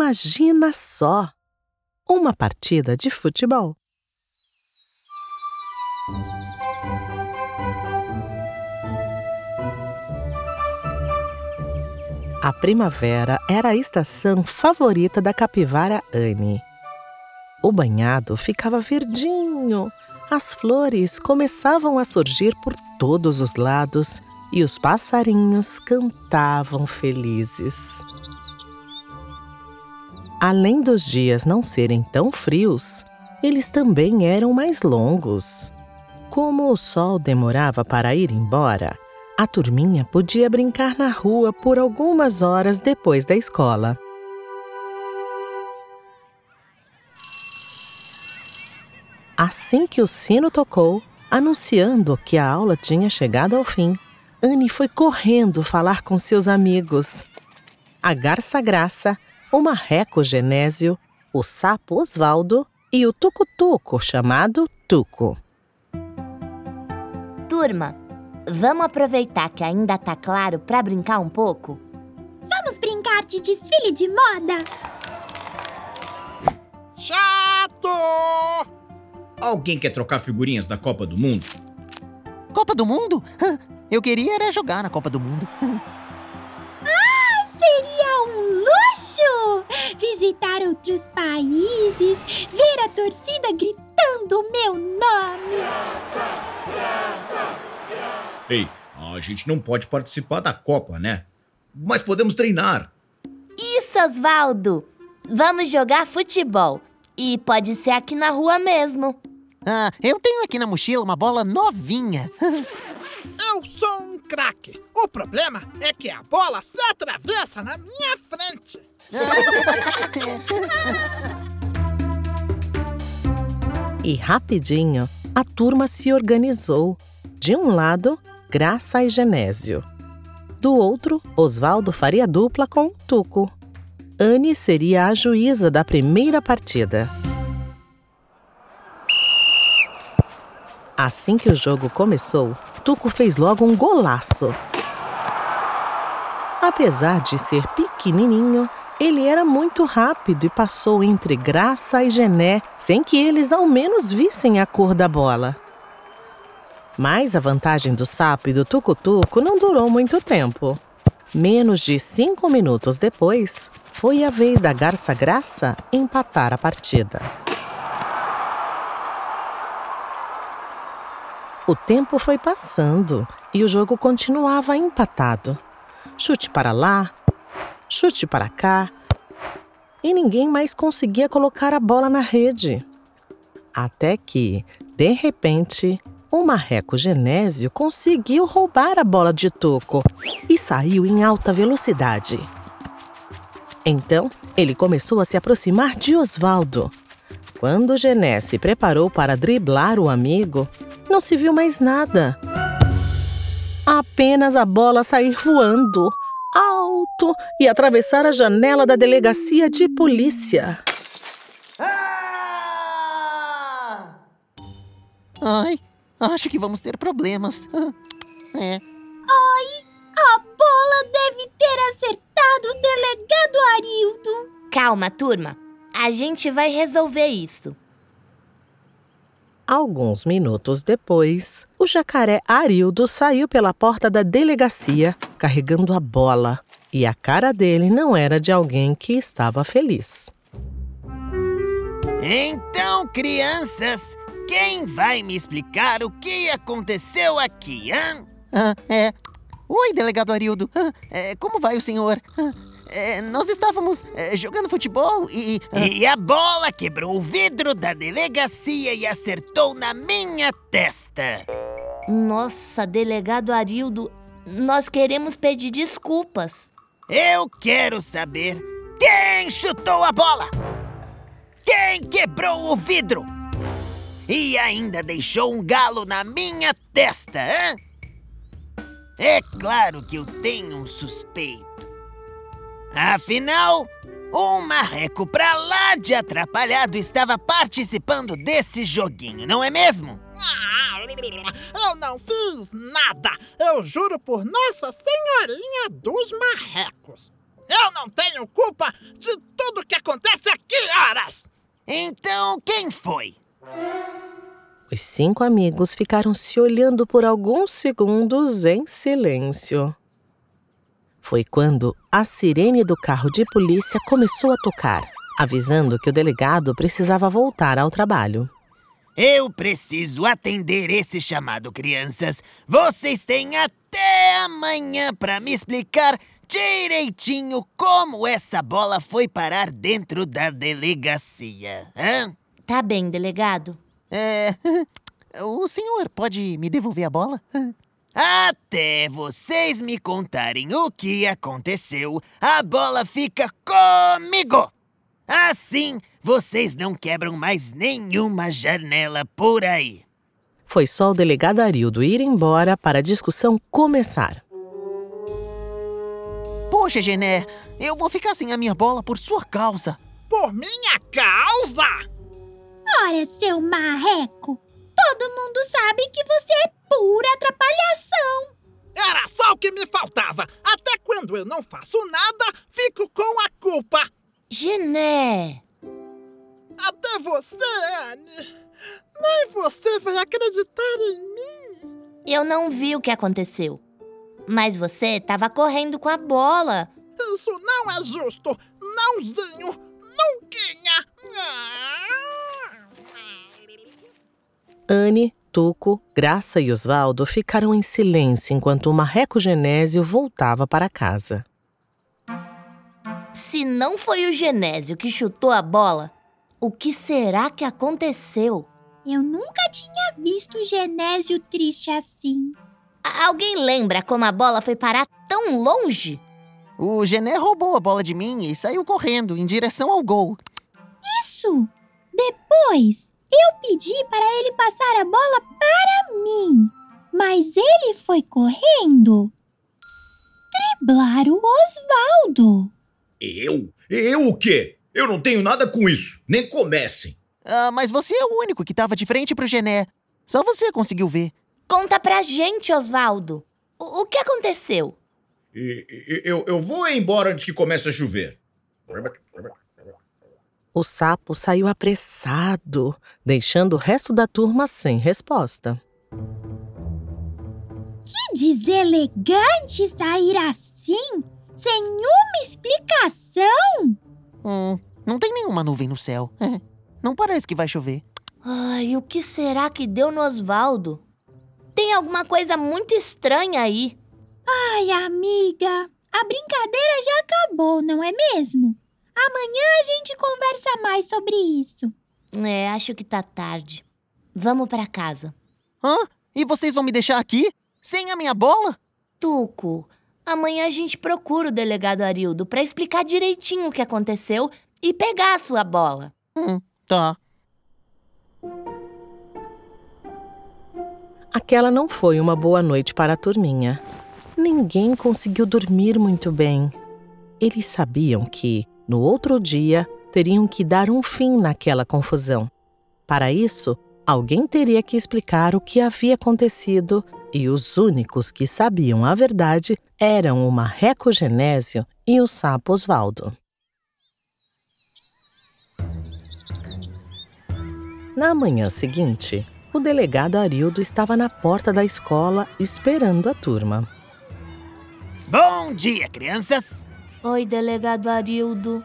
Imagina só! Uma partida de futebol. A primavera era a estação favorita da capivara Anne. O banhado ficava verdinho, as flores começavam a surgir por todos os lados e os passarinhos cantavam felizes. Além dos dias não serem tão frios, eles também eram mais longos. Como o sol demorava para ir embora, a turminha podia brincar na rua por algumas horas depois da escola. Assim que o sino tocou, anunciando que a aula tinha chegado ao fim, Anne foi correndo falar com seus amigos. A garça Graça, o marreco Genésio, o sapo Osvaldo e o tucutuco chamado Tuco. Turma, vamos aproveitar que ainda tá claro para brincar um pouco? Vamos brincar de desfile de moda? Chato! Alguém quer trocar figurinhas da Copa do Mundo? Copa do Mundo? Eu queria era jogar na Copa do Mundo. Seria um luxo! Visitar outros países, ver a torcida gritando o meu nome. Graça, graça, graça. Ei, a gente não pode participar da Copa, né? Mas podemos treinar. Isso, Osvaldo! Vamos jogar futebol. E pode ser aqui na rua mesmo. Ah, eu tenho aqui na mochila uma bola novinha. eu sou um craque. O problema é que a bola se atravessa na minha frente. e rapidinho, a turma se organizou. De um lado, Graça e Genésio. Do outro, Osvaldo faria dupla com Tuco. Anne seria a juíza da primeira partida. Assim que o jogo começou, Tuco fez logo um golaço. Apesar de ser pequenininho, ele era muito rápido e passou entre Graça e Gené sem que eles ao menos vissem a cor da bola. Mas a vantagem do sapo e do tucutuco não durou muito tempo. Menos de cinco minutos depois, foi a vez da Garça Graça empatar a partida. O tempo foi passando e o jogo continuava empatado. Chute para lá, chute para cá, e ninguém mais conseguia colocar a bola na rede. Até que, de repente, o marreco Genésio conseguiu roubar a bola de Toco e saiu em alta velocidade. Então, ele começou a se aproximar de Osvaldo. Quando Gené se preparou para driblar o amigo, não se viu mais nada. Apenas a bola sair voando alto e atravessar a janela da delegacia de polícia. Ah! Ai, acho que vamos ter problemas. É. Ai, a bola deve ter acertado o delegado Arildo. Calma, turma. A gente vai resolver isso. Alguns minutos depois, o jacaré Arildo saiu pela porta da delegacia carregando a bola. E a cara dele não era de alguém que estava feliz. Então, crianças, quem vai me explicar o que aconteceu aqui, hã? Ah, é. Oi, delegado Arildo. Ah, é, como vai o senhor? Ah, é, nós estávamos é, jogando futebol e. Uh... E a bola quebrou o vidro da delegacia e acertou na minha testa. Nossa, delegado Arildo, nós queremos pedir desculpas. Eu quero saber quem chutou a bola! Quem quebrou o vidro? E ainda deixou um galo na minha testa, hã? É claro que eu tenho um suspeito. Afinal, um marreco pra lá de atrapalhado estava participando desse joguinho, não é mesmo? Ah, eu não fiz nada! Eu juro por Nossa Senhorinha dos Marrecos! Eu não tenho culpa de tudo tudo que acontece aqui, horas! Então, quem foi? Os cinco amigos ficaram se olhando por alguns segundos em silêncio. Foi quando a sirene do carro de polícia começou a tocar, avisando que o delegado precisava voltar ao trabalho. Eu preciso atender esse chamado, crianças. Vocês têm até amanhã para me explicar direitinho como essa bola foi parar dentro da delegacia. Hã? Tá bem, delegado. É. O senhor pode me devolver a bola? Até vocês me contarem o que aconteceu, a bola fica comigo. Assim, vocês não quebram mais nenhuma janela por aí. Foi só o delegado Arildo ir embora para a discussão começar. Poxa, Gené, eu vou ficar sem a minha bola por sua causa. Por minha causa! Ora, seu marreco, todo mundo sabe que você é pura atrapalhação. Era só o que me faltava. Até quando eu não faço nada, fico com a culpa. Gené! Até você, Anne. Nem você vai acreditar em mim. Eu não vi o que aconteceu. Mas você estava correndo com a bola. Isso não é justo. Nãozinho. Nunquinha. Anne, Tuco, Graça e Osvaldo ficaram em silêncio enquanto o marreco Genésio voltava para casa. Se não foi o Genésio que chutou a bola, o que será que aconteceu? Eu nunca tinha visto o Genésio triste assim. Alguém lembra como a bola foi parar tão longe? O Gené roubou a bola de mim e saiu correndo em direção ao gol. Isso! Depois, eu pedi para ele passar a bola para mim, mas ele foi correndo. Driblar o Osvaldo. Eu? Eu o quê? Eu não tenho nada com isso. Nem comecem. Ah, mas você é o único que estava de frente pro Gené. Só você conseguiu ver. Conta pra gente, Osvaldo. O, o que aconteceu? E- e- Eu, eu vou embora antes que comece a chover. O sapo saiu apressado, deixando o resto da turma sem resposta. Que deselegante sair assim, sem uma explicação. Hum, não tem nenhuma nuvem no céu. Não parece que vai chover. Ai, o que será que deu no Osvaldo? Tem alguma coisa muito estranha aí. Ai, amiga, a brincadeira já acabou, não é mesmo? Amanhã a gente conversa mais sobre isso. É, acho que tá tarde. Vamos pra casa. Hã? E vocês vão me deixar aqui? Sem a minha bola? Tuco, amanhã a gente procura o delegado Arildo pra explicar direitinho o que aconteceu e pegar a sua bola. Hum, tá. Aquela não foi uma boa noite para a turminha. Ninguém conseguiu dormir muito bem. Eles sabiam que, no outro dia, teriam que dar um fim naquela confusão. Para isso, alguém teria que explicar o que havia acontecido e os únicos que sabiam a verdade eram o marreco Genésio e o sapo Osvaldo. Na manhã seguinte, o delegado Arildo estava na porta da escola esperando a turma. Bom dia, crianças. Oi, delegado Arildo.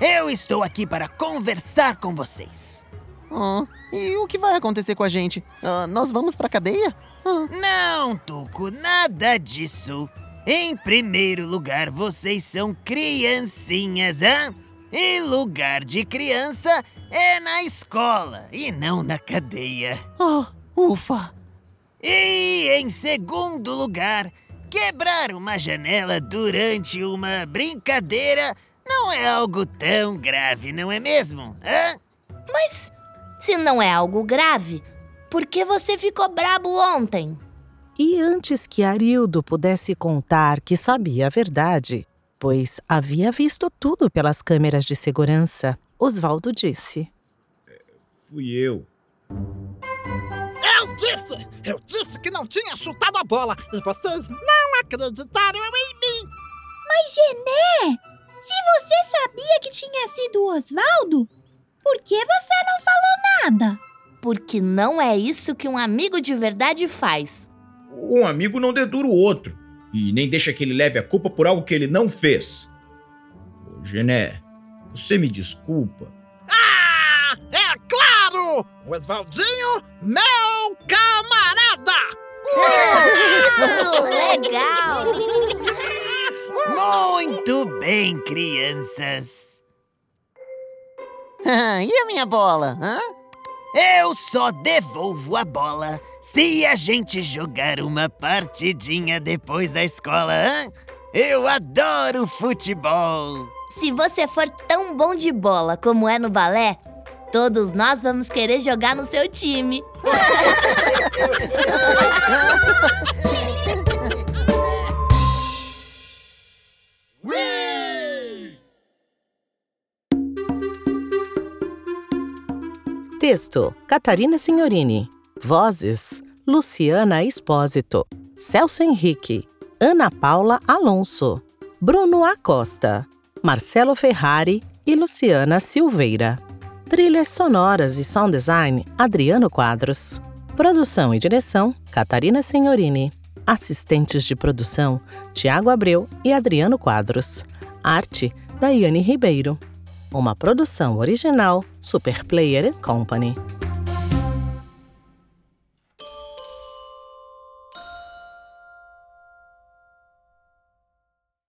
Eu estou aqui para conversar com vocês. E o que vai acontecer com a gente? Ah, nós vamos pra cadeia? Não, Tuco, nada disso. Em primeiro lugar, vocês são criancinhas, hã? E lugar de criança é na escola e não na cadeia. ah, ufa! E em segundo lugar, quebrar uma janela durante uma brincadeira não é algo tão grave, não é mesmo? Hã? Mas se não é algo grave, por que você ficou brabo ontem? E antes que Arildo pudesse contar que sabia a verdade, pois havia visto tudo pelas câmeras de segurança, Osvaldo disse: Fui eu. Eu disse! Eu disse que não tinha chutado a bola e vocês não acreditaram em mim! Mas, Gené, se você sabia que tinha sido o Osvaldo? Por que você não falou nada? Porque não é isso que um amigo de verdade faz. Um amigo não dedura o outro e nem deixa que ele leve a culpa por algo que ele não fez. Ô, Gené, você me desculpa. O Oswaldinho, meu camarada! Isso, legal! Muito bem, crianças. Ah, e a minha bola? Hã? Eu só devolvo a bola se a gente jogar uma partidinha depois da escola, hã? Eu adoro futebol. Se você for tão bom de bola como é no balé, todos nós vamos querer jogar no seu time. Texto: Catarina Signorini. Vozes: Luciana Espósito, Celso Henrique, Ana Paula Alonso, Bruno Acosta, Marcelo Ferrari e Luciana Silveira. Trilhas sonoras e sound design: Adriano Quadros. Produção e direção: Catarina Signorini. Assistentes de produção: Tiago Abreu e Adriano Quadros. Arte: Daiane Ribeiro. Uma produção original Super Player Company.